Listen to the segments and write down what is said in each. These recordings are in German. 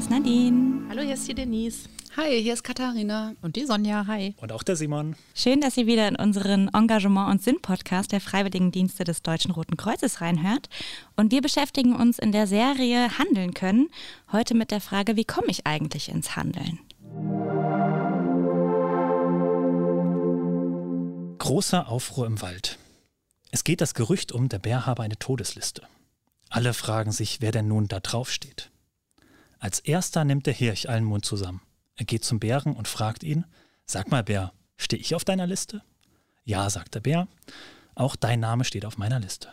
Hallo, hier ist Nadine. Hallo, hier ist die Denise. Hi, hier ist Katharina. Und die Sonja, hi. Und auch der Simon. Schön, dass ihr wieder in unseren Engagement- und Sinn-Podcast der Freiwilligendienste des Deutschen Roten Kreuzes reinhört. Und wir beschäftigen uns in der Serie Handeln können heute mit der Frage, wie komme ich eigentlich ins Handeln? Großer Aufruhr im Wald. Es geht das Gerücht um, der Bär habe eine Todesliste. Alle fragen sich, wer denn nun da drauf steht. Als erster nimmt der Hirsch allen Mund zusammen. Er geht zum Bären und fragt ihn, sag mal Bär, stehe ich auf deiner Liste? Ja, sagt der Bär, auch dein Name steht auf meiner Liste.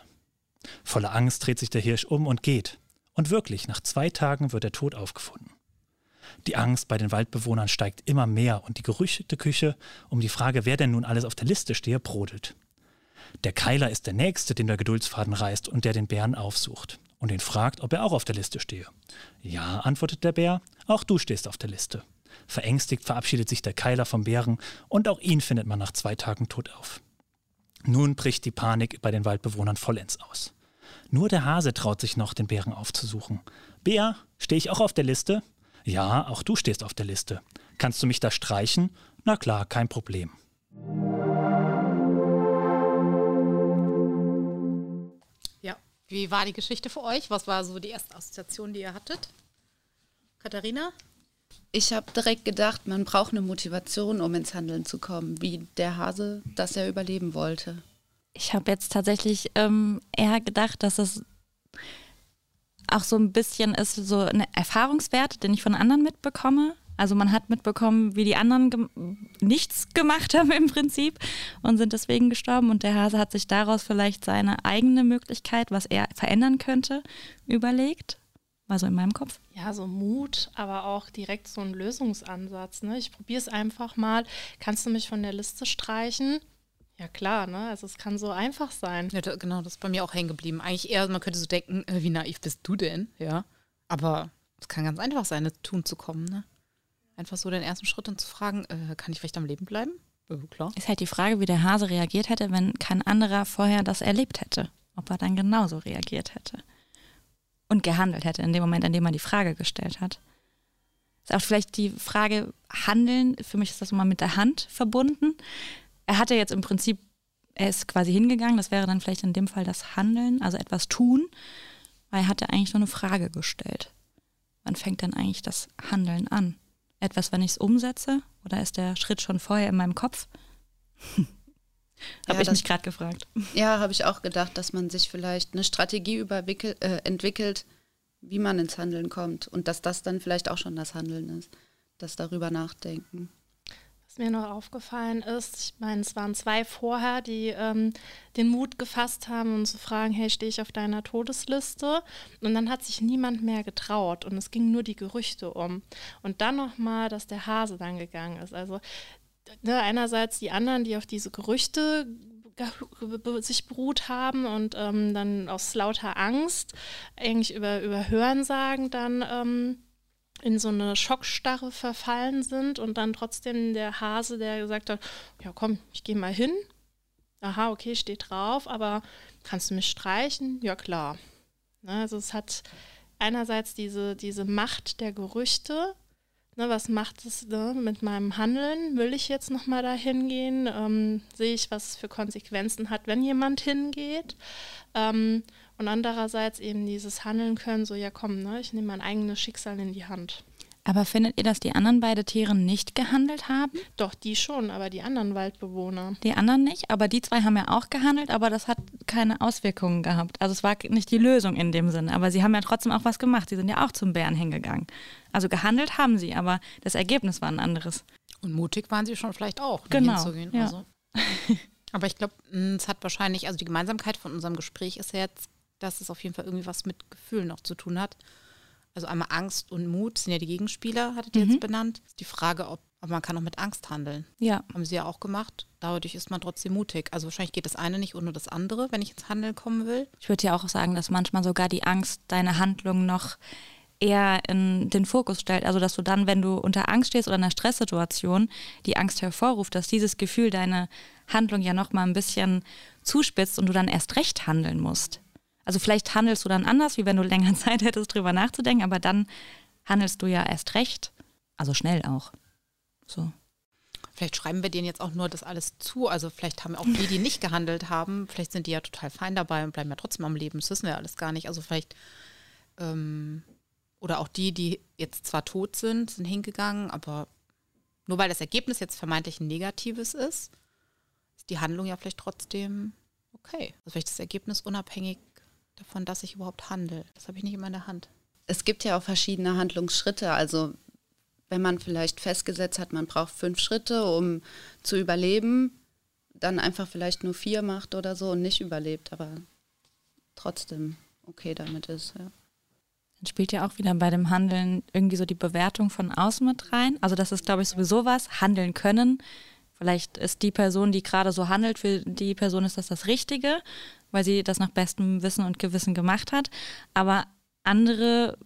Voller Angst dreht sich der Hirsch um und geht. Und wirklich, nach zwei Tagen wird er tot aufgefunden. Die Angst bei den Waldbewohnern steigt immer mehr und die gerüchtete Küche um die Frage, wer denn nun alles auf der Liste stehe, brodelt. Der Keiler ist der Nächste, den der Geduldsfaden reißt und der den Bären aufsucht und ihn fragt, ob er auch auf der Liste stehe. Ja, antwortet der Bär, auch du stehst auf der Liste. Verängstigt verabschiedet sich der Keiler vom Bären und auch ihn findet man nach zwei Tagen tot auf. Nun bricht die Panik bei den Waldbewohnern vollends aus. Nur der Hase traut sich noch, den Bären aufzusuchen. Bär, stehe ich auch auf der Liste? Ja, auch du stehst auf der Liste. Kannst du mich da streichen? Na klar, kein Problem. Wie war die Geschichte für euch? Was war so die erste Assoziation, die ihr hattet? Katharina? Ich habe direkt gedacht, man braucht eine Motivation, um ins Handeln zu kommen, wie der Hase das er überleben wollte. Ich habe jetzt tatsächlich ähm, eher gedacht, dass es auch so ein bisschen ist, so ein Erfahrungswert, den ich von anderen mitbekomme. Also man hat mitbekommen, wie die anderen gem nichts gemacht haben im Prinzip und sind deswegen gestorben. Und der Hase hat sich daraus vielleicht seine eigene Möglichkeit, was er verändern könnte, überlegt. War so in meinem Kopf. Ja, so Mut, aber auch direkt so ein Lösungsansatz. Ne? Ich probiere es einfach mal. Kannst du mich von der Liste streichen? Ja, klar, ne? Also es kann so einfach sein. Ja, da, genau, das ist bei mir auch hängen geblieben. Eigentlich eher, man könnte so denken, äh, wie naiv bist du denn? Ja. Aber es kann ganz einfach sein, das tun zu kommen, ne? Einfach so den ersten Schritt und zu fragen, äh, kann ich vielleicht am Leben bleiben? Ja, klar. Ist halt die Frage, wie der Hase reagiert hätte, wenn kein anderer vorher das erlebt hätte. Ob er dann genauso reagiert hätte und gehandelt hätte in dem Moment, in dem man die Frage gestellt hat. Ist auch vielleicht die Frage Handeln, für mich ist das immer mit der Hand verbunden. Er hatte jetzt im Prinzip, er ist quasi hingegangen, das wäre dann vielleicht in dem Fall das Handeln, also etwas tun, weil er hatte eigentlich nur eine Frage gestellt. Wann fängt dann eigentlich das Handeln an? Etwas, wenn ich es umsetze? Oder ist der Schritt schon vorher in meinem Kopf? habe Ja, ich mich gerade gefragt. Ja, habe ich auch gedacht, dass man sich vielleicht eine Strategie überwickel, äh, entwickelt, wie man ins Handeln kommt und dass das dann vielleicht auch schon das Handeln ist, das darüber nachdenken. Mir noch aufgefallen ist, ich meine, es waren zwei vorher, die ähm, den Mut gefasst haben, um zu fragen, hey, stehe ich auf deiner Todesliste? Und dann hat sich niemand mehr getraut und es gingen nur die Gerüchte um. Und dann nochmal, dass der Hase dann gegangen ist. Also ne, einerseits die anderen, die auf diese Gerüchte sich beruht haben und ähm, dann aus lauter Angst eigentlich über, über Hörensagen dann ähm, in so eine Schockstarre verfallen sind und dann trotzdem der Hase, der gesagt hat, ja komm, ich gehe mal hin. Aha, okay, steht drauf, aber kannst du mich streichen? Ja klar. Ne, also es hat einerseits diese, diese Macht der Gerüchte, Ne, was macht es ne, mit meinem Handeln? Will ich jetzt nochmal da hingehen? Ähm, sehe ich, was es für Konsequenzen hat, wenn jemand hingeht? Ähm, und andererseits eben dieses Handeln können, so ja komm, ne, ich nehme mein eigenes Schicksal in die Hand. Aber findet ihr, dass die anderen beiden Tiere nicht gehandelt haben? Doch, die schon, aber die anderen Waldbewohner. Die anderen nicht, aber die zwei haben ja auch gehandelt, aber das hat keine Auswirkungen gehabt. Also es war nicht die Lösung in dem Sinne, aber sie haben ja trotzdem auch was gemacht. Sie sind ja auch zum Bären hingegangen. Also gehandelt haben sie, aber das Ergebnis war ein anderes. Und mutig waren sie schon vielleicht auch, ne, Genau, hinzugehen. ja. Also. Aber ich glaube, es hat wahrscheinlich, also die Gemeinsamkeit von unserem Gespräch ist ja jetzt, dass es auf jeden Fall irgendwie was mit Gefühlen noch zu tun hat. Also einmal Angst und Mut sind ja die Gegenspieler, hattet ihr jetzt benannt. Die Frage, ob, ob man kann auch mit Angst handeln. Ja. Haben sie ja auch gemacht. Dadurch ist man trotzdem mutig. Also wahrscheinlich geht das eine nicht ohne das andere, wenn ich ins Handeln kommen will. Ich würde ja auch sagen, dass manchmal sogar die Angst deine Handlung noch eher in den Fokus stellt. Also dass du dann, wenn du unter Angst stehst oder in einer Stresssituation, die Angst hervorruft, dass dieses Gefühl deine Handlung ja noch mal ein bisschen zuspitzt und du dann erst recht handeln musst. Also vielleicht handelst du dann anders, wie wenn du länger Zeit hättest, drüber nachzudenken, aber dann handelst du ja erst recht, also schnell auch. So. Vielleicht schreiben wir denen jetzt auch nur das alles zu. Also vielleicht haben auch die, die nicht gehandelt haben, vielleicht sind die ja total fein dabei und bleiben ja trotzdem am Leben. Das wissen wir alles gar nicht. Also vielleicht, ähm, oder auch die, die jetzt zwar tot sind, sind hingegangen, aber nur weil das Ergebnis jetzt vermeintlich ein negatives ist, ist die Handlung ja vielleicht trotzdem okay. Also vielleicht das Ergebnis unabhängig davon, dass ich überhaupt handle. Das habe ich nicht immer in der Hand. Es gibt ja auch verschiedene Handlungsschritte. Also wenn man vielleicht festgesetzt hat, man braucht fünf Schritte, um zu überleben, dann einfach vielleicht nur vier macht oder so und nicht überlebt, aber trotzdem okay damit ist. Ja. Dann spielt ja auch wieder bei dem Handeln irgendwie so die Bewertung von außen mit rein. Also das ist, glaube ich, sowieso was, handeln können. Vielleicht ist die Person, die gerade so handelt, für die Person ist das das Richtige, weil sie das nach bestem Wissen und Gewissen gemacht hat. Aber andere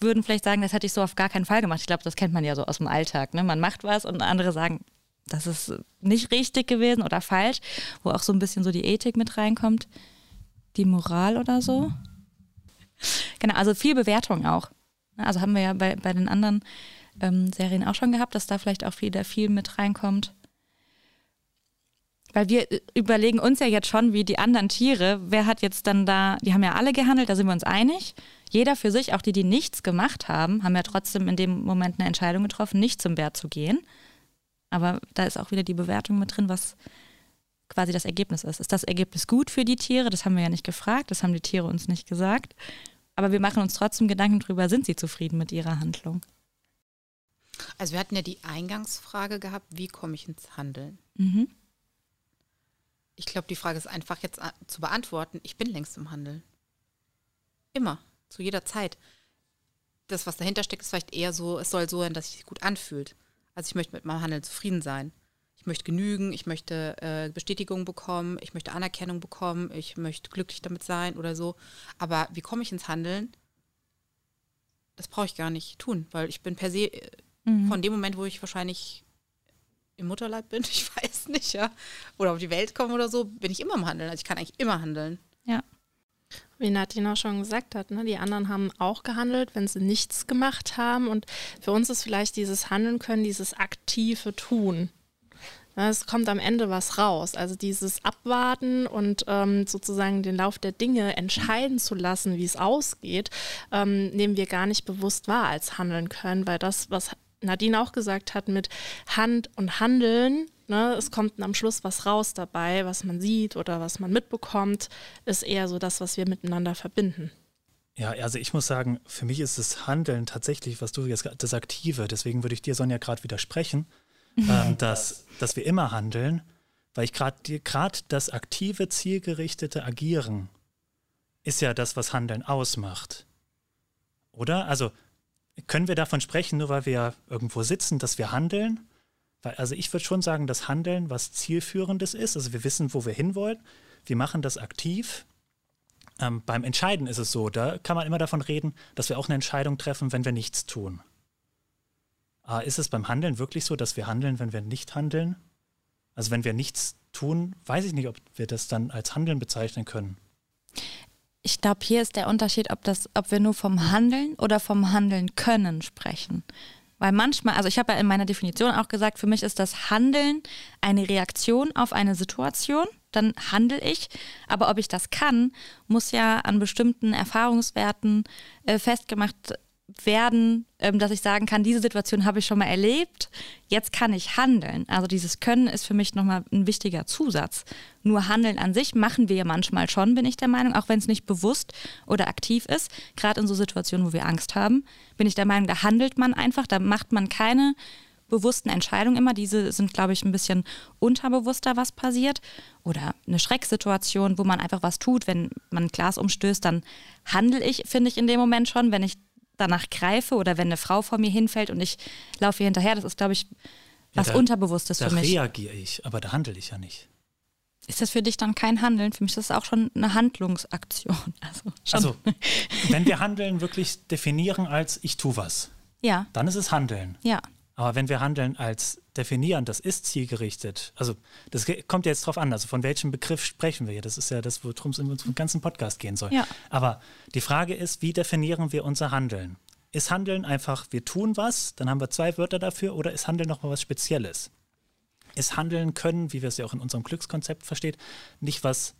würden vielleicht sagen, das hätte ich so auf gar keinen Fall gemacht. Ich glaube, das kennt man ja so aus dem Alltag. Ne? Man macht was und andere sagen, das ist nicht richtig gewesen oder falsch, wo auch so ein bisschen so die Ethik mit reinkommt, die Moral oder so. Genau, also viel Bewertung auch. Also haben wir ja bei, bei den anderen ähm, Serien auch schon gehabt, dass da vielleicht auch wieder viel mit reinkommt. Weil wir äh, überlegen uns ja jetzt schon, wie die anderen Tiere, wer hat jetzt dann da, die haben ja alle gehandelt, da sind wir uns einig. Jeder für sich, auch die, die nichts gemacht haben, haben ja trotzdem in dem Moment eine Entscheidung getroffen, nicht zum Bär zu gehen. Aber da ist auch wieder die Bewertung mit drin, was quasi das Ergebnis ist. Ist das Ergebnis gut für die Tiere? Das haben wir ja nicht gefragt, das haben die Tiere uns nicht gesagt. Aber wir machen uns trotzdem Gedanken darüber, sind sie zufrieden mit ihrer Handlung? Also wir hatten ja die Eingangsfrage gehabt, wie komme ich ins Handeln? Mhm. Ich glaube, die Frage ist einfach jetzt äh, zu beantworten. Ich bin längst im Handeln. Immer, zu jeder Zeit. Das, was dahinter steckt, ist vielleicht eher so, es soll so sein, dass es sich gut anfühlt. Also ich möchte mit meinem Handeln zufrieden sein. Ich möchte genügen, ich möchte äh, Bestätigung bekommen, ich möchte Anerkennung bekommen, ich möchte glücklich damit sein oder so. Aber wie komme ich ins Handeln? Das brauche ich gar nicht tun, weil ich bin per se äh, mhm. von dem Moment, wo ich wahrscheinlich im Mutterleib bin, ich weiß nicht, ja, oder auf die Welt komme oder so, bin ich immer im Handeln. Also ich kann eigentlich immer handeln. Ja. Wie Nadine auch schon gesagt hat, ne, die anderen haben auch gehandelt, wenn sie nichts gemacht haben. Und für uns ist vielleicht dieses Handeln können, dieses aktive Tun. Ne, es kommt am Ende was raus. Also dieses Abwarten und ähm, sozusagen den Lauf der Dinge entscheiden zu lassen, wie es ausgeht, ähm, nehmen wir gar nicht bewusst wahr als handeln können, weil das, was Nadine auch gesagt hat, mit Hand und Handeln, ne, es kommt am Schluss was raus dabei, was man sieht oder was man mitbekommt, ist eher so das, was wir miteinander verbinden. Ja, also ich muss sagen, für mich ist das Handeln tatsächlich, was du jetzt das Aktive, deswegen würde ich dir, Sonja, gerade widersprechen, ähm, dass, dass wir immer handeln, weil ich gerade das aktive, zielgerichtete Agieren ist ja das, was Handeln ausmacht. Oder? Also können wir davon sprechen, nur weil wir irgendwo sitzen, dass wir handeln? Weil, also ich würde schon sagen, dass Handeln was Zielführendes ist. Also wir wissen, wo wir hinwollen. Wir machen das aktiv. Ähm, beim Entscheiden ist es so, da kann man immer davon reden, dass wir auch eine Entscheidung treffen, wenn wir nichts tun. Aber ah, ist es beim Handeln wirklich so, dass wir handeln, wenn wir nicht handeln? Also wenn wir nichts tun, weiß ich nicht, ob wir das dann als Handeln bezeichnen können ich glaube, hier ist der Unterschied, ob, das, ob wir nur vom Handeln oder vom Handeln können sprechen. Weil manchmal, also ich habe ja in meiner Definition auch gesagt, für mich ist das Handeln eine Reaktion auf eine Situation, dann handle ich. Aber ob ich das kann, muss ja an bestimmten Erfahrungswerten äh, festgemacht werden, ähm, dass ich sagen kann, diese Situation habe ich schon mal erlebt, jetzt kann ich handeln. Also dieses Können ist für mich nochmal ein wichtiger Zusatz. Nur Handeln an sich machen wir ja manchmal schon, bin ich der Meinung, auch wenn es nicht bewusst oder aktiv ist. Gerade in so Situationen, wo wir Angst haben, bin ich der Meinung, da handelt man einfach, da macht man keine bewussten Entscheidungen immer. Diese sind, glaube ich, ein bisschen unterbewusster, was passiert. Oder eine Schrecksituation, wo man einfach was tut. Wenn man ein Glas umstößt, dann handle ich, finde ich, in dem Moment schon. Wenn ich danach greife oder wenn eine Frau vor mir hinfällt und ich laufe ihr hinterher, das ist, glaube ich, was ja, da, Unterbewusstes für mich. Da reagiere ich, aber da handle ich ja nicht. Ist das für dich dann kein Handeln? Für mich ist das auch schon eine Handlungsaktion. Also, also wenn wir Handeln wirklich definieren als ich tue was, ja. dann ist es Handeln. Ja. Aber wenn wir Handeln als definieren, das ist zielgerichtet, also das kommt jetzt drauf an, also von welchem Begriff sprechen wir hier? Das ist ja das, worum es in unserem ganzen Podcast gehen soll. Ja. Aber die Frage ist, wie definieren wir unser Handeln? Ist Handeln einfach, wir tun was, dann haben wir zwei Wörter dafür, oder ist Handeln nochmal was Spezielles? Ist Handeln können, wie wir es ja auch in unserem Glückskonzept versteht, nicht was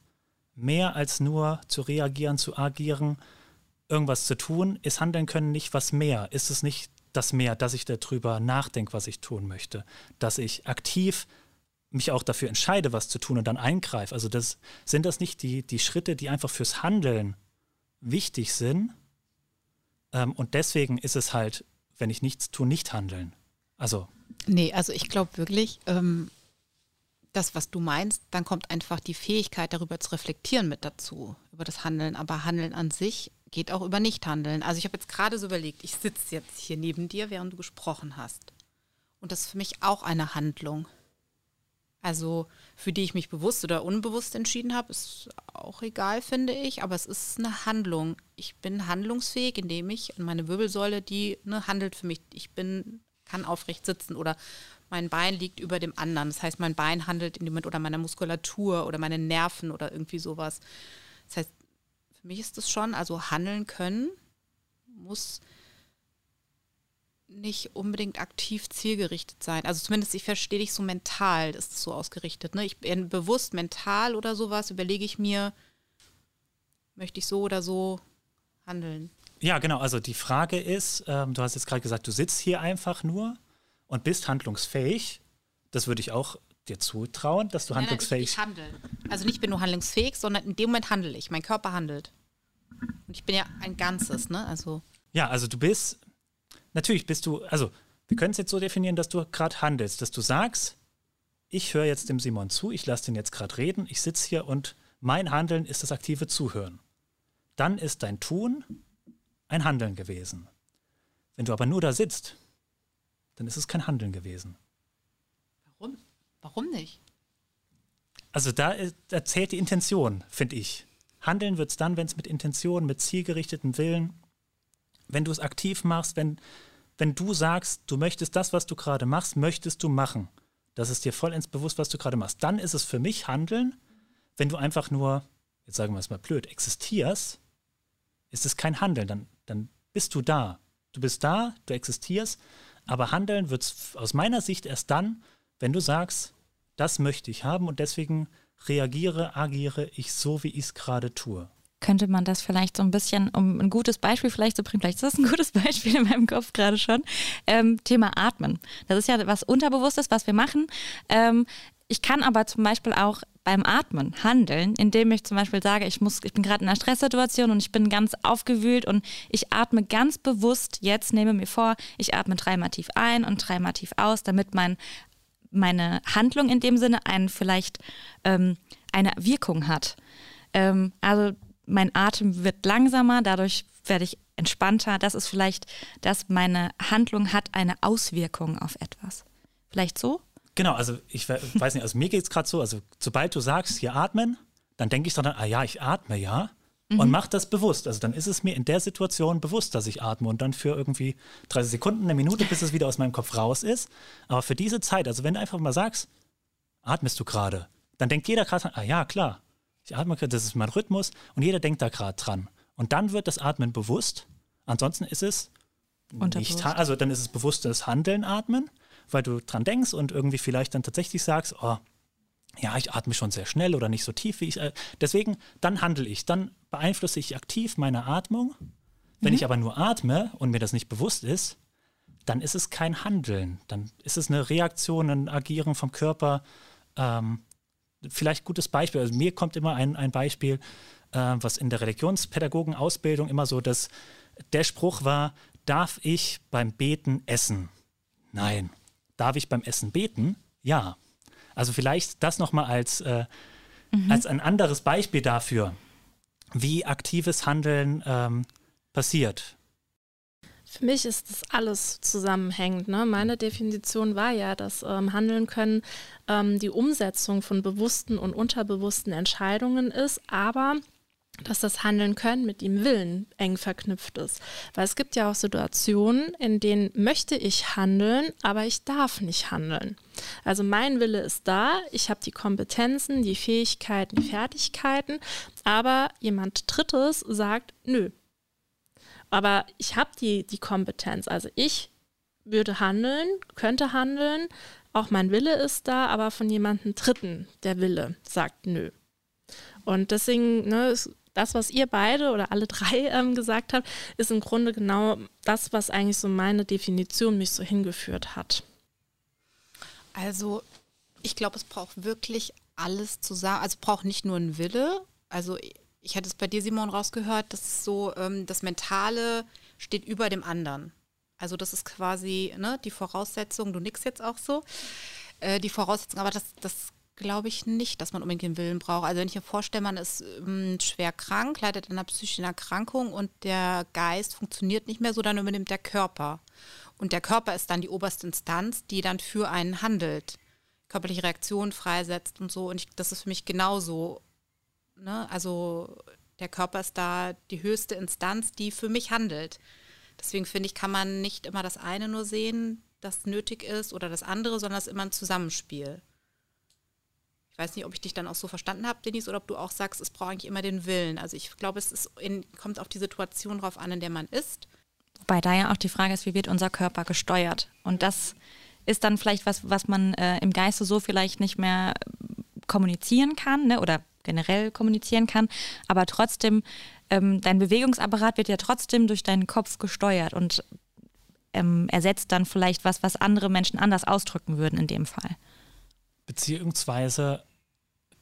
mehr als nur zu reagieren, zu agieren, irgendwas zu tun? Ist Handeln können nicht was mehr? Ist es nicht das mehr, dass ich darüber nachdenke, was ich tun möchte? Dass ich aktiv mich auch dafür entscheide, was zu tun und dann eingreife. Also das, sind das nicht die, die Schritte, die einfach fürs Handeln wichtig sind? Ähm, und deswegen ist es halt, wenn ich nichts tue, nicht handeln. Also. Nee, also ich glaube wirklich, ähm, das, was du meinst, dann kommt einfach die Fähigkeit, darüber zu reflektieren mit dazu, über das Handeln. Aber Handeln an sich geht auch über Nichthandeln. Also ich habe jetzt gerade so überlegt, ich sitze jetzt hier neben dir, während du gesprochen hast. Und das ist für mich auch eine Handlung. Also für die ich mich bewusst oder unbewusst entschieden habe, ist auch egal, finde ich, aber es ist eine Handlung. Ich bin handlungsfähig, indem ich meine Wirbelsäule, die ne, handelt für mich. Ich bin, kann aufrecht sitzen oder mein Bein liegt über dem anderen. Das heißt, mein Bein handelt in dem Moment oder meine Muskulatur oder meine Nerven oder irgendwie sowas. Das heißt, für mich ist es schon, also handeln können muss nicht unbedingt aktiv zielgerichtet sein. Also zumindest ich verstehe dich so mental, ist es so ausgerichtet. Ne? Ich bin bewusst mental oder sowas, überlege ich mir, möchte ich so oder so handeln. Ja, genau. Also die Frage ist, ähm, du hast jetzt gerade gesagt, du sitzt hier einfach nur und bist handlungsfähig. Das würde ich auch dir zutrauen, dass du nein, handlungsfähig nein, ich, ich handle. Also nicht bin nur handlungsfähig, sondern in dem Moment handle ich. Mein Körper handelt. Und ich bin ja ein Ganzes, ne? Also. Ja, also du bist natürlich bist du, also wir können es jetzt so definieren, dass du gerade handelst, dass du sagst, ich höre jetzt dem Simon zu, ich lasse den jetzt gerade reden, ich sitze hier und mein Handeln ist das aktive Zuhören. Dann ist dein Tun ein Handeln gewesen. Wenn du aber nur da sitzt, dann ist es kein Handeln gewesen. Warum? Nicht? Also da, da zählt die Intention, finde ich. Handeln wird es dann, wenn es mit Intention, mit zielgerichtetem Willen wenn du es aktiv machst, wenn, wenn du sagst, du möchtest das, was du gerade machst, möchtest du machen. Das ist dir voll ins Bewusst, was du gerade machst. Dann ist es für mich Handeln. Wenn du einfach nur, jetzt sagen wir es mal blöd, existierst, ist es kein Handeln. Dann, dann bist du da. Du bist da, du existierst, aber Handeln wird es aus meiner Sicht erst dann, wenn du sagst, das möchte ich haben und deswegen reagiere, agiere ich so, wie ich es gerade tue könnte man das vielleicht so ein bisschen, um ein gutes Beispiel vielleicht zu bringen, vielleicht ist das ein gutes Beispiel in meinem Kopf gerade schon, ähm, Thema Atmen. Das ist ja was Unterbewusstes, was wir machen. Ähm, ich kann aber zum Beispiel auch beim Atmen handeln, indem ich zum Beispiel sage, ich muss, ich bin gerade in einer Stresssituation und ich bin ganz aufgewühlt und ich atme ganz bewusst jetzt, nehme mir vor, ich atme dreimal tief ein und dreimal tief aus, damit mein, meine Handlung in dem Sinne einen vielleicht ähm, eine Wirkung hat. Ähm, also mein Atem wird langsamer, dadurch werde ich entspannter. Das ist vielleicht, dass meine Handlung hat eine Auswirkung auf etwas. Vielleicht so? Genau, also ich weiß nicht, also mir geht es gerade so, also sobald du sagst, hier atmen, dann denke ich dann, ah ja, ich atme ja mhm. und mach das bewusst. Also dann ist es mir in der Situation bewusst, dass ich atme und dann für irgendwie 30 Sekunden, eine Minute, bis es wieder aus meinem Kopf raus ist. Aber für diese Zeit, also wenn du einfach mal sagst, atmest du gerade, dann denkt jeder gerade, ah ja, klar, ich atme gerade, das ist mein Rhythmus und jeder denkt da gerade dran. Und dann wird das Atmen bewusst. Ansonsten ist es nicht, also dann ist es bewusstes Handeln, Atmen, weil du dran denkst und irgendwie vielleicht dann tatsächlich sagst, oh, ja, ich atme schon sehr schnell oder nicht so tief, wie ich. Äh, deswegen, dann handle ich, dann beeinflusse ich aktiv meine Atmung. Wenn mhm. ich aber nur atme und mir das nicht bewusst ist, dann ist es kein Handeln. Dann ist es eine Reaktion, ein Agieren vom Körper. Ähm, vielleicht gutes Beispiel. Also mir kommt immer ein, ein Beispiel, äh, was in der Religionspädagogenausbildung immer so, dass der Spruch war, darf ich beim Beten essen? Nein. Darf ich beim Essen beten? Ja. Also vielleicht das nochmal als, äh, mhm. als ein anderes Beispiel dafür, wie aktives Handeln ähm, passiert. Für mich ist das alles zusammenhängend. Ne? Meine Definition war ja, dass ähm, Handeln können ähm, die Umsetzung von bewussten und unterbewussten Entscheidungen ist, aber dass das Handeln können mit dem Willen eng verknüpft ist. Weil es gibt ja auch Situationen, in denen möchte ich handeln, aber ich darf nicht handeln. Also mein Wille ist da, ich habe die Kompetenzen, die Fähigkeiten, die Fertigkeiten, aber jemand Drittes sagt, nö, aber ich habe die, die Kompetenz. Also ich würde handeln, könnte handeln, auch mein Wille ist da, aber von jemandem Dritten der Wille sagt nö. Und deswegen, ne, das, was ihr beide oder alle drei ähm, gesagt habt, ist im Grunde genau das, was eigentlich so meine Definition mich so hingeführt hat. Also ich glaube, es braucht wirklich alles zusammen. Also braucht nicht nur einen Wille. Also ich hatte es bei dir, Simon, rausgehört, dass so ähm, das Mentale steht über dem anderen. Also das ist quasi ne, die Voraussetzung, du nix jetzt auch so, äh, die Voraussetzung, aber das, das glaube ich nicht, dass man unbedingt den Willen braucht. Also wenn ich mir vorstelle, man ist ähm, schwer krank, leidet an einer psychischen Erkrankung und der Geist funktioniert nicht mehr so, dann übernimmt der Körper. Und der Körper ist dann die oberste Instanz, die dann für einen handelt, körperliche Reaktionen freisetzt und so. Und ich, das ist für mich genauso. Ne? Also der Körper ist da die höchste Instanz, die für mich handelt. Deswegen finde ich, kann man nicht immer das eine nur sehen, das nötig ist, oder das andere, sondern es ist immer ein Zusammenspiel. Ich weiß nicht, ob ich dich dann auch so verstanden habe, Denise, oder ob du auch sagst, es braucht eigentlich immer den Willen. Also ich glaube, es ist in, kommt auf die Situation drauf an, in der man ist. Wobei da ja auch die Frage ist, wie wird unser Körper gesteuert? Und das ist dann vielleicht was, was man äh, im Geiste so vielleicht nicht mehr kommunizieren kann ne? oder generell kommunizieren kann, aber trotzdem ähm, dein Bewegungsapparat wird ja trotzdem durch deinen Kopf gesteuert und ähm, ersetzt dann vielleicht was, was andere Menschen anders ausdrücken würden in dem Fall. Beziehungsweise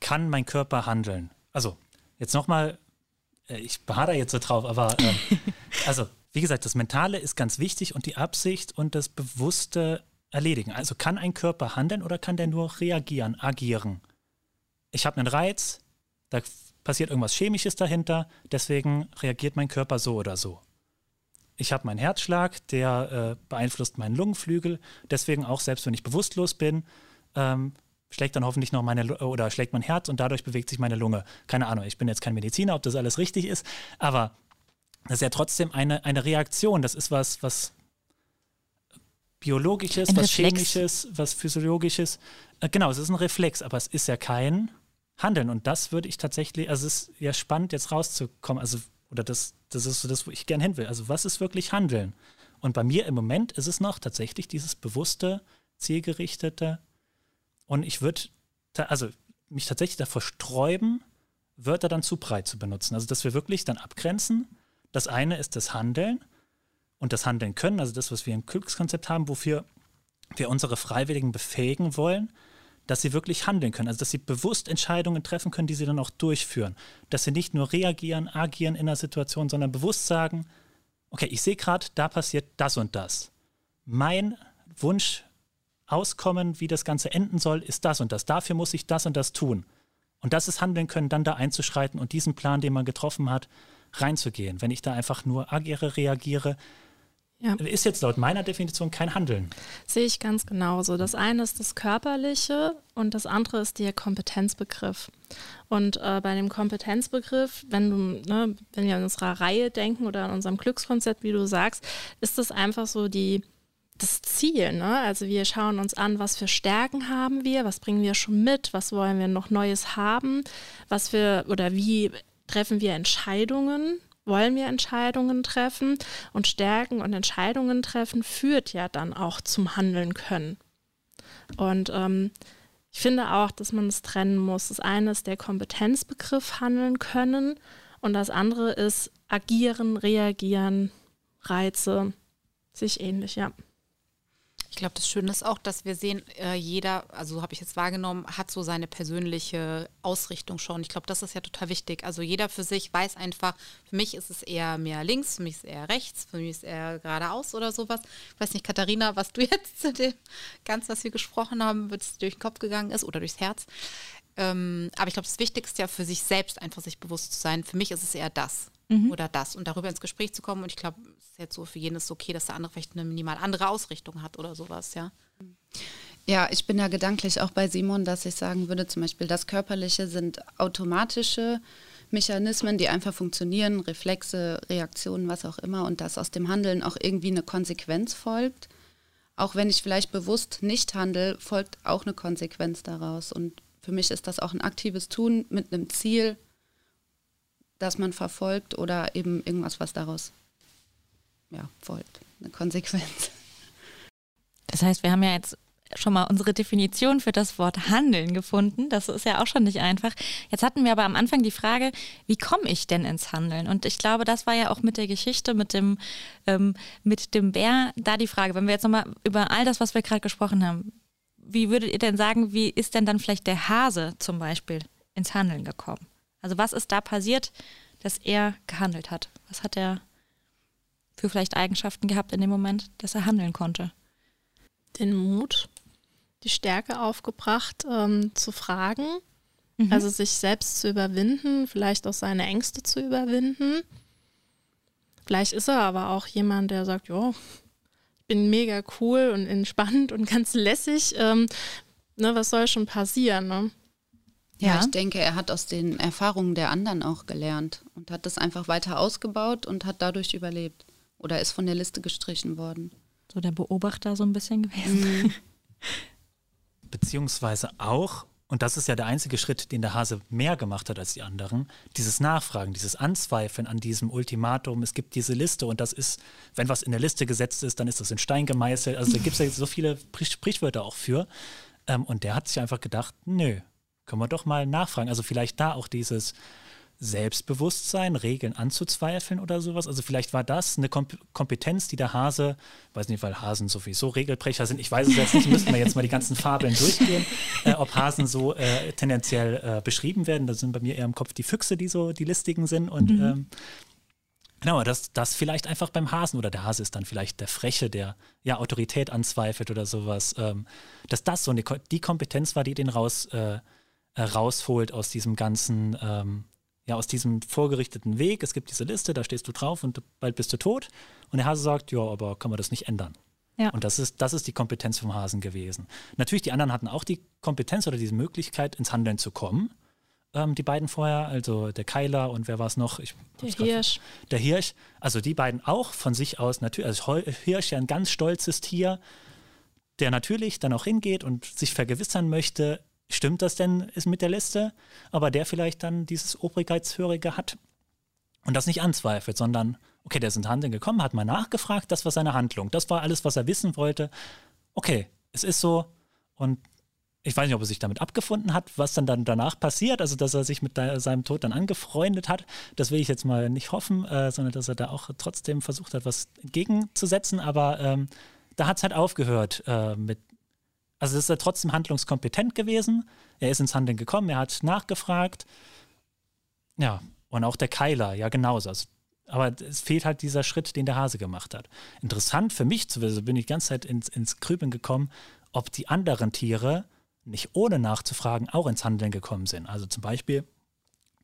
kann mein Körper handeln. Also, jetzt nochmal, äh, ich beharre jetzt so drauf, aber äh, also, wie gesagt, das Mentale ist ganz wichtig und die Absicht und das bewusste Erledigen. Also kann ein Körper handeln oder kann der nur reagieren, agieren? Ich habe einen Reiz, da passiert irgendwas Chemisches dahinter, deswegen reagiert mein Körper so oder so. Ich habe meinen Herzschlag, der äh, beeinflusst meinen Lungenflügel, deswegen auch selbst wenn ich bewusstlos bin, ähm, schlägt dann hoffentlich noch meine oder schlägt mein Herz und dadurch bewegt sich meine Lunge. Keine Ahnung, ich bin jetzt kein Mediziner, ob das alles richtig ist, aber das ist ja trotzdem eine, eine Reaktion. Das ist was, was Biologisches, ein was Reflex. Chemisches, was Physiologisches. Äh, genau, es ist ein Reflex, aber es ist ja kein handeln. Und das würde ich tatsächlich, also es ist ja spannend, jetzt rauszukommen. Also, oder das, das ist so das, wo ich gern hin will. Also, was ist wirklich Handeln? Und bei mir im Moment ist es noch tatsächlich dieses bewusste, zielgerichtete. Und ich würde, also mich tatsächlich davor sträuben, Wörter dann zu breit zu benutzen. Also, dass wir wirklich dann abgrenzen. Das eine ist das Handeln und das Handeln können, also das, was wir im Glückskonzept haben, wofür wir unsere Freiwilligen befähigen wollen, dass sie wirklich handeln können, also dass sie bewusst Entscheidungen treffen können, die sie dann auch durchführen. Dass sie nicht nur reagieren, agieren in einer Situation, sondern bewusst sagen, okay, ich sehe gerade, da passiert das und das. Mein Wunsch, Auskommen, wie das Ganze enden soll, ist das und das. Dafür muss ich das und das tun. Und das ist handeln können, dann da einzuschreiten und diesen Plan, den man getroffen hat, reinzugehen. Wenn ich da einfach nur agiere, reagiere, ja. Ist jetzt laut meiner Definition kein Handeln. Sehe ich ganz genauso. Das eine ist das Körperliche und das andere ist der Kompetenzbegriff. Und äh, bei dem Kompetenzbegriff, wenn du, ne, wenn wir an unserer Reihe denken oder an unserem Glückskonzept, wie du sagst, ist das einfach so die, das Ziel. Ne? Also wir schauen uns an, was für Stärken haben wir, was bringen wir schon mit, was wollen wir noch Neues haben, was wir oder wie treffen wir Entscheidungen wollen wir Entscheidungen treffen und Stärken und Entscheidungen treffen führt ja dann auch zum Handeln können. Und ähm, ich finde auch, dass man es trennen muss. Das eine ist der Kompetenzbegriff handeln können und das andere ist agieren, reagieren, Reize, sich ähnlich, ja. Ich glaube, das Schöne ist auch, dass wir sehen, äh, jeder, also so habe ich jetzt wahrgenommen, hat so seine persönliche Ausrichtung schon. Ich glaube, das ist ja total wichtig. Also jeder für sich weiß einfach, für mich ist es eher mehr links, für mich ist es eher rechts, für mich ist es eher geradeaus oder sowas. Ich weiß nicht, Katharina, was du jetzt zu dem ganz, was wir gesprochen haben, wird es durch den Kopf gegangen ist oder durchs Herz. Ähm, aber ich glaube, das Wichtigste ja für sich selbst einfach sich bewusst zu sein. Für mich ist es eher das mhm. oder das und darüber ins Gespräch zu kommen. Und ich glaube, es ist jetzt so für jeden ist okay, dass der andere vielleicht eine minimal andere Ausrichtung hat oder sowas, ja. Ja, ich bin ja gedanklich auch bei Simon, dass ich sagen würde, zum Beispiel das Körperliche sind automatische Mechanismen, die einfach funktionieren, Reflexe, Reaktionen, was auch immer, und dass aus dem Handeln auch irgendwie eine Konsequenz folgt. Auch wenn ich vielleicht bewusst nicht handle, folgt auch eine Konsequenz daraus. Und für mich ist das auch ein aktives Tun mit einem Ziel, das man verfolgt oder eben irgendwas, was daraus ja, folgt eine Konsequenz. Das heißt, wir haben ja jetzt schon mal unsere Definition für das Wort Handeln gefunden. Das ist ja auch schon nicht einfach. Jetzt hatten wir aber am Anfang die Frage, wie komme ich denn ins Handeln? Und ich glaube, das war ja auch mit der Geschichte, mit dem, ähm, mit dem Bär, da die Frage, wenn wir jetzt nochmal über all das, was wir gerade gesprochen haben, wie würdet ihr denn sagen, wie ist denn dann vielleicht der Hase zum Beispiel ins Handeln gekommen? Also was ist da passiert, dass er gehandelt hat? Was hat er für vielleicht Eigenschaften gehabt in dem Moment, dass er handeln konnte? Den Mut, die Stärke aufgebracht, ähm, zu fragen, mhm. also sich selbst zu überwinden, vielleicht auch seine Ängste zu überwinden. Vielleicht ist er aber auch jemand, der sagt, ja, ich bin mega cool und entspannt und ganz lässig. Ähm, ne, was soll schon passieren? Ne? Ja, ja, ich denke, er hat aus den Erfahrungen der anderen auch gelernt und hat das einfach weiter ausgebaut und hat dadurch überlebt. Oder ist von der Liste gestrichen worden. So der Beobachter so ein bisschen gewesen. Mhm. Beziehungsweise auch, und das ist ja der einzige Schritt, den der Hase mehr gemacht hat als die anderen, dieses Nachfragen, dieses Anzweifeln an diesem Ultimatum. Es gibt diese Liste und das ist, wenn was in der Liste gesetzt ist, dann ist das in Stein gemeißelt. Also da gibt es ja so viele Sprichwörter auch für. Ähm, und der hat sich einfach gedacht, nö, können wir doch mal nachfragen. Also vielleicht da auch dieses Selbstbewusstsein, Regeln anzuzweifeln oder sowas. Also vielleicht war das eine Kompetenz, die der Hase, weiß nicht, weil Hasen sowieso Regelbrecher sind, ich weiß es jetzt nicht, müssten wir jetzt mal die ganzen Fabeln durchgehen, äh, ob Hasen so äh, tendenziell äh, beschrieben werden. Da sind bei mir eher im Kopf die Füchse, die so die listigen sind und mhm. ähm, Genau, dass das vielleicht einfach beim Hasen oder der Hase ist dann vielleicht der Freche, der ja Autorität anzweifelt oder sowas, ähm, dass das so eine, die Kompetenz war, die den raus, äh, äh, rausholt aus diesem ganzen, ähm, ja, aus diesem vorgerichteten Weg. Es gibt diese Liste, da stehst du drauf und bald bist du tot. Und der Hase sagt, ja, aber kann man das nicht ändern? Ja. Und das ist, das ist die Kompetenz vom Hasen gewesen. Natürlich, die anderen hatten auch die Kompetenz oder diese Möglichkeit, ins Handeln zu kommen. Ähm, die beiden vorher, also der Keiler und wer war es noch? Ich, der Hirsch. Der Hirsch. Also die beiden auch von sich aus natürlich. Also Hirsch ja ein ganz stolzes Tier, der natürlich dann auch hingeht und sich vergewissern möchte, stimmt das denn ist mit der Liste? Aber der vielleicht dann dieses Obrigkeitshörige hat und das nicht anzweifelt, sondern, okay, der ist ins Handeln gekommen, hat mal nachgefragt, das war seine Handlung. Das war alles, was er wissen wollte. Okay, es ist so und ich weiß nicht, ob er sich damit abgefunden hat, was dann, dann danach passiert, also dass er sich mit seinem Tod dann angefreundet hat. Das will ich jetzt mal nicht hoffen, äh, sondern dass er da auch trotzdem versucht hat, was entgegenzusetzen. Aber ähm, da hat es halt aufgehört äh, mit also ist er trotzdem handlungskompetent gewesen. Er ist ins Handeln gekommen, er hat nachgefragt. Ja, und auch der Keiler, ja genauso. Also, aber es fehlt halt dieser Schritt, den der Hase gemacht hat. Interessant für mich zu wissen, bin ich die ganze Zeit ins, ins Grübeln gekommen, ob die anderen Tiere nicht ohne nachzufragen auch ins Handeln gekommen sind. Also zum Beispiel,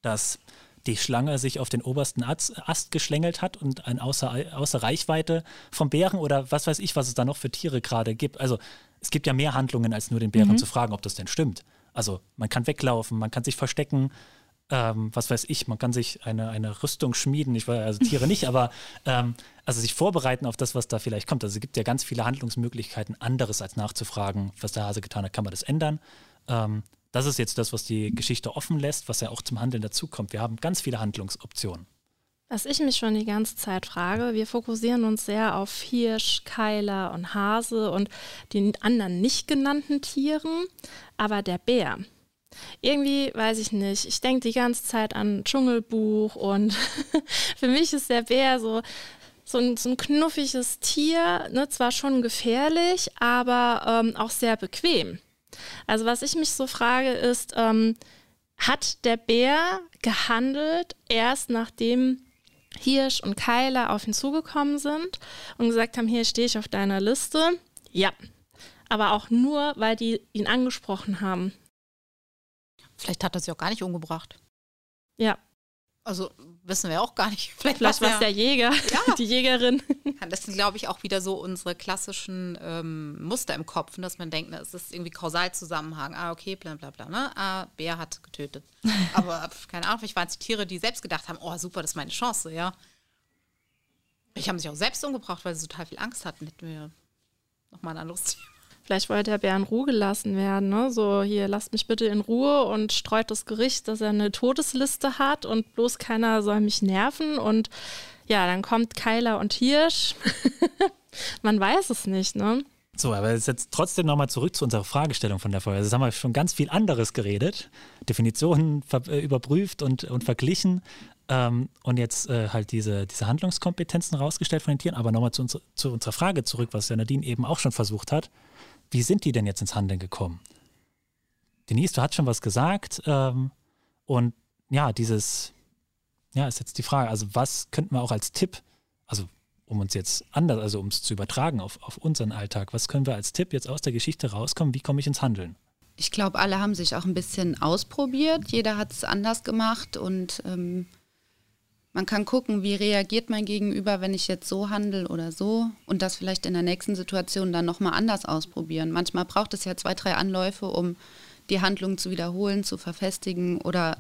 dass die Schlange sich auf den obersten Ast geschlängelt hat und ein außer, außer Reichweite vom Bären oder was weiß ich, was es da noch für Tiere gerade gibt. Also es gibt ja mehr Handlungen, als nur den Bären mhm. zu fragen, ob das denn stimmt. Also man kann weglaufen, man kann sich verstecken, ähm, was weiß ich, man kann sich eine, eine Rüstung schmieden, ich weiß, also Tiere nicht, aber ähm, also sich vorbereiten auf das, was da vielleicht kommt. Also es gibt ja ganz viele Handlungsmöglichkeiten, anderes als nachzufragen, was der Hase getan hat, kann man das ändern. Ähm, das ist jetzt das, was die Geschichte offen lässt, was ja auch zum Handeln dazukommt. Wir haben ganz viele Handlungsoptionen. Was ich mich schon die ganze Zeit frage, wir fokussieren uns sehr auf Hirsch, Keiler und Hase und die anderen nicht genannten Tieren, aber der Bär. Irgendwie weiß ich nicht. Ich denke die ganze Zeit an Dschungelbuch und für mich ist der Bär so, so ein, so ein knuffiges Tier, ne? zwar schon gefährlich, aber ähm, auch sehr bequem. Also was ich mich so frage ist, ähm, hat der Bär gehandelt erst nachdem Hirsch und Keiler auf ihn zugekommen sind und gesagt haben, hier stehe ich auf deiner Liste? Ja. Aber auch nur, weil die ihn angesprochen haben. Vielleicht hat er sie auch gar nicht umgebracht. Ja. Also wissen wir auch gar nicht. Vielleicht, Vielleicht war es der Jäger, ja. die Jägerin. Das sind, glaube ich, auch wieder so unsere klassischen ähm, Muster im Kopf, dass man denkt, ne, es ist irgendwie Kausalzusammenhang. Ah, okay, bla bla bla. Ne? Ah, Bär hat getötet. Aber keine Ahnung, vielleicht waren es die Tiere, die selbst gedacht haben, oh super, das ist meine Chance, ja. Ich habe sich auch selbst umgebracht, weil sie total viel Angst hatten. Hätten wir nochmal ein anderes Thema. Vielleicht wollte der Bär in Ruhe gelassen werden. Ne? So, hier, lasst mich bitte in Ruhe und streut das Gericht, dass er eine Todesliste hat und bloß keiner soll mich nerven. Und ja, dann kommt Keiler und Hirsch. Man weiß es nicht, ne? So, aber jetzt trotzdem nochmal zurück zu unserer Fragestellung von der Folge. Also, jetzt haben wir schon ganz viel anderes geredet, Definitionen äh, überprüft und, und verglichen ähm, und jetzt äh, halt diese, diese Handlungskompetenzen rausgestellt von den Tieren. Aber nochmal zu, uns, zu unserer Frage zurück, was ja Nadine eben auch schon versucht hat. Wie sind die denn jetzt ins Handeln gekommen? Denise, du hast schon was gesagt ähm, und ja, dieses, ja, ist jetzt die Frage, also was könnten wir auch als Tipp, also um uns jetzt anders, also um es zu übertragen auf, auf unseren Alltag, was können wir als Tipp jetzt aus der Geschichte rauskommen, wie komme ich ins Handeln? Ich glaube, alle haben sich auch ein bisschen ausprobiert, jeder hat es anders gemacht und ähm, man kann gucken, wie reagiert mein Gegenüber, wenn ich jetzt so handle oder so und das vielleicht in der nächsten Situation dann nochmal anders ausprobieren. Manchmal braucht es ja zwei, drei Anläufe, um die Handlung zu wiederholen, zu verfestigen oder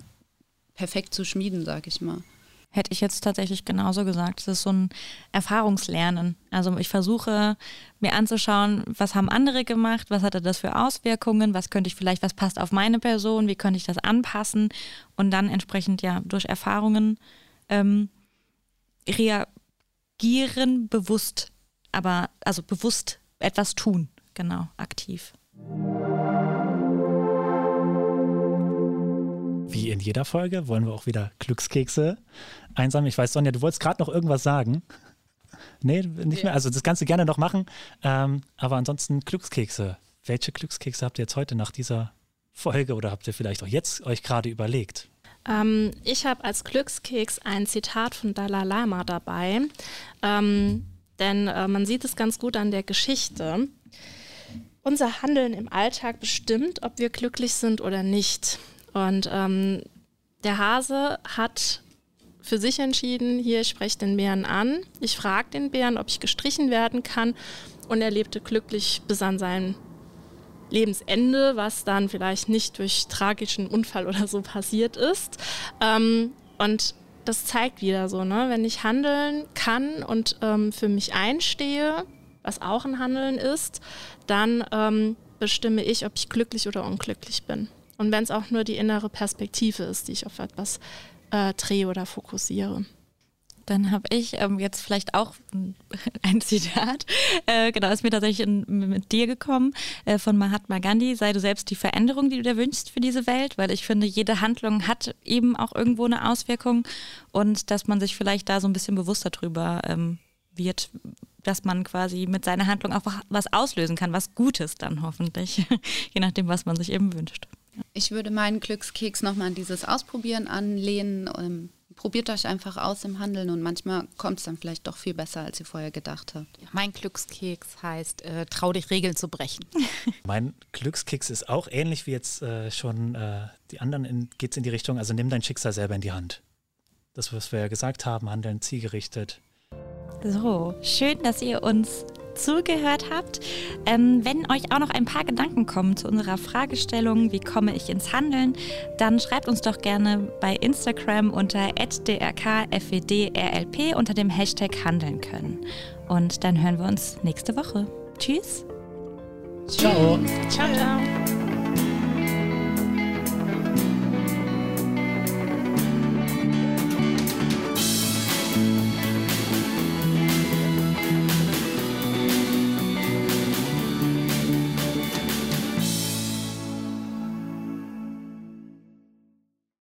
perfekt zu schmieden, sag ich mal. Hätte ich jetzt tatsächlich genauso gesagt. Es ist so ein Erfahrungslernen. Also ich versuche mir anzuschauen, was haben andere gemacht, was hatte das für Auswirkungen, was könnte ich vielleicht, was passt auf meine Person, wie könnte ich das anpassen und dann entsprechend ja durch Erfahrungen ähm, reagieren, bewusst, aber also bewusst etwas tun, genau, aktiv. Wie in jeder Folge wollen wir auch wieder Glückskekse einsammeln. Ich weiß, Sonja, du wolltest gerade noch irgendwas sagen. Nee, nicht mehr. Also das Ganze gerne noch machen. Ähm, aber ansonsten Glückskekse. Welche Glückskekse habt ihr jetzt heute nach dieser Folge oder habt ihr vielleicht auch jetzt euch gerade überlegt? Ähm, ich habe als Glückskeks ein Zitat von Dalai Lama dabei. Ähm, denn äh, man sieht es ganz gut an der Geschichte. Unser Handeln im Alltag bestimmt, ob wir glücklich sind oder nicht. Und ähm, der Hase hat für sich entschieden, hier, ich spreche den Bären an. Ich frage den Bären, ob ich gestrichen werden kann. Und er lebte glücklich bis an sein Lebensende, was dann vielleicht nicht durch tragischen Unfall oder so passiert ist. Ähm, und das zeigt wieder so, ne? wenn ich handeln kann und ähm, für mich einstehe, was auch ein Handeln ist, dann ähm, bestimme ich, ob ich glücklich oder unglücklich bin. Und wenn es auch nur die innere Perspektive ist, die ich auf etwas äh, drehe oder fokussiere. Dann habe ich ähm, jetzt vielleicht auch ein Zitat. Äh, genau, ist mir tatsächlich in, mit dir gekommen äh, von Mahatma Gandhi. Sei du selbst die Veränderung, die du dir wünschst für diese Welt, weil ich finde, jede Handlung hat eben auch irgendwo eine Auswirkung und dass man sich vielleicht da so ein bisschen bewusster drüber ähm, wird, dass man quasi mit seiner Handlung auch was auslösen kann, was Gutes dann hoffentlich, je nachdem, was man sich eben wünscht. Ich würde meinen Glückskeks nochmal an dieses Ausprobieren anlehnen. Probiert euch einfach aus im Handeln und manchmal kommt es dann vielleicht doch viel besser, als ihr vorher gedacht habt. Ja, mein Glückskeks heißt, äh, trau dich Regeln zu brechen. mein Glückskeks ist auch ähnlich wie jetzt äh, schon äh, die anderen, geht es in die Richtung, also nimm dein Schicksal selber in die Hand. Das, was wir ja gesagt haben, handeln zielgerichtet. So, schön, dass ihr uns zugehört habt. Ähm, wenn euch auch noch ein paar Gedanken kommen zu unserer Fragestellung, wie komme ich ins Handeln, dann schreibt uns doch gerne bei Instagram unter drkfwdrlp unter dem Hashtag Handeln können. Und dann hören wir uns nächste Woche. Tschüss. Ciao. Ciao, ciao.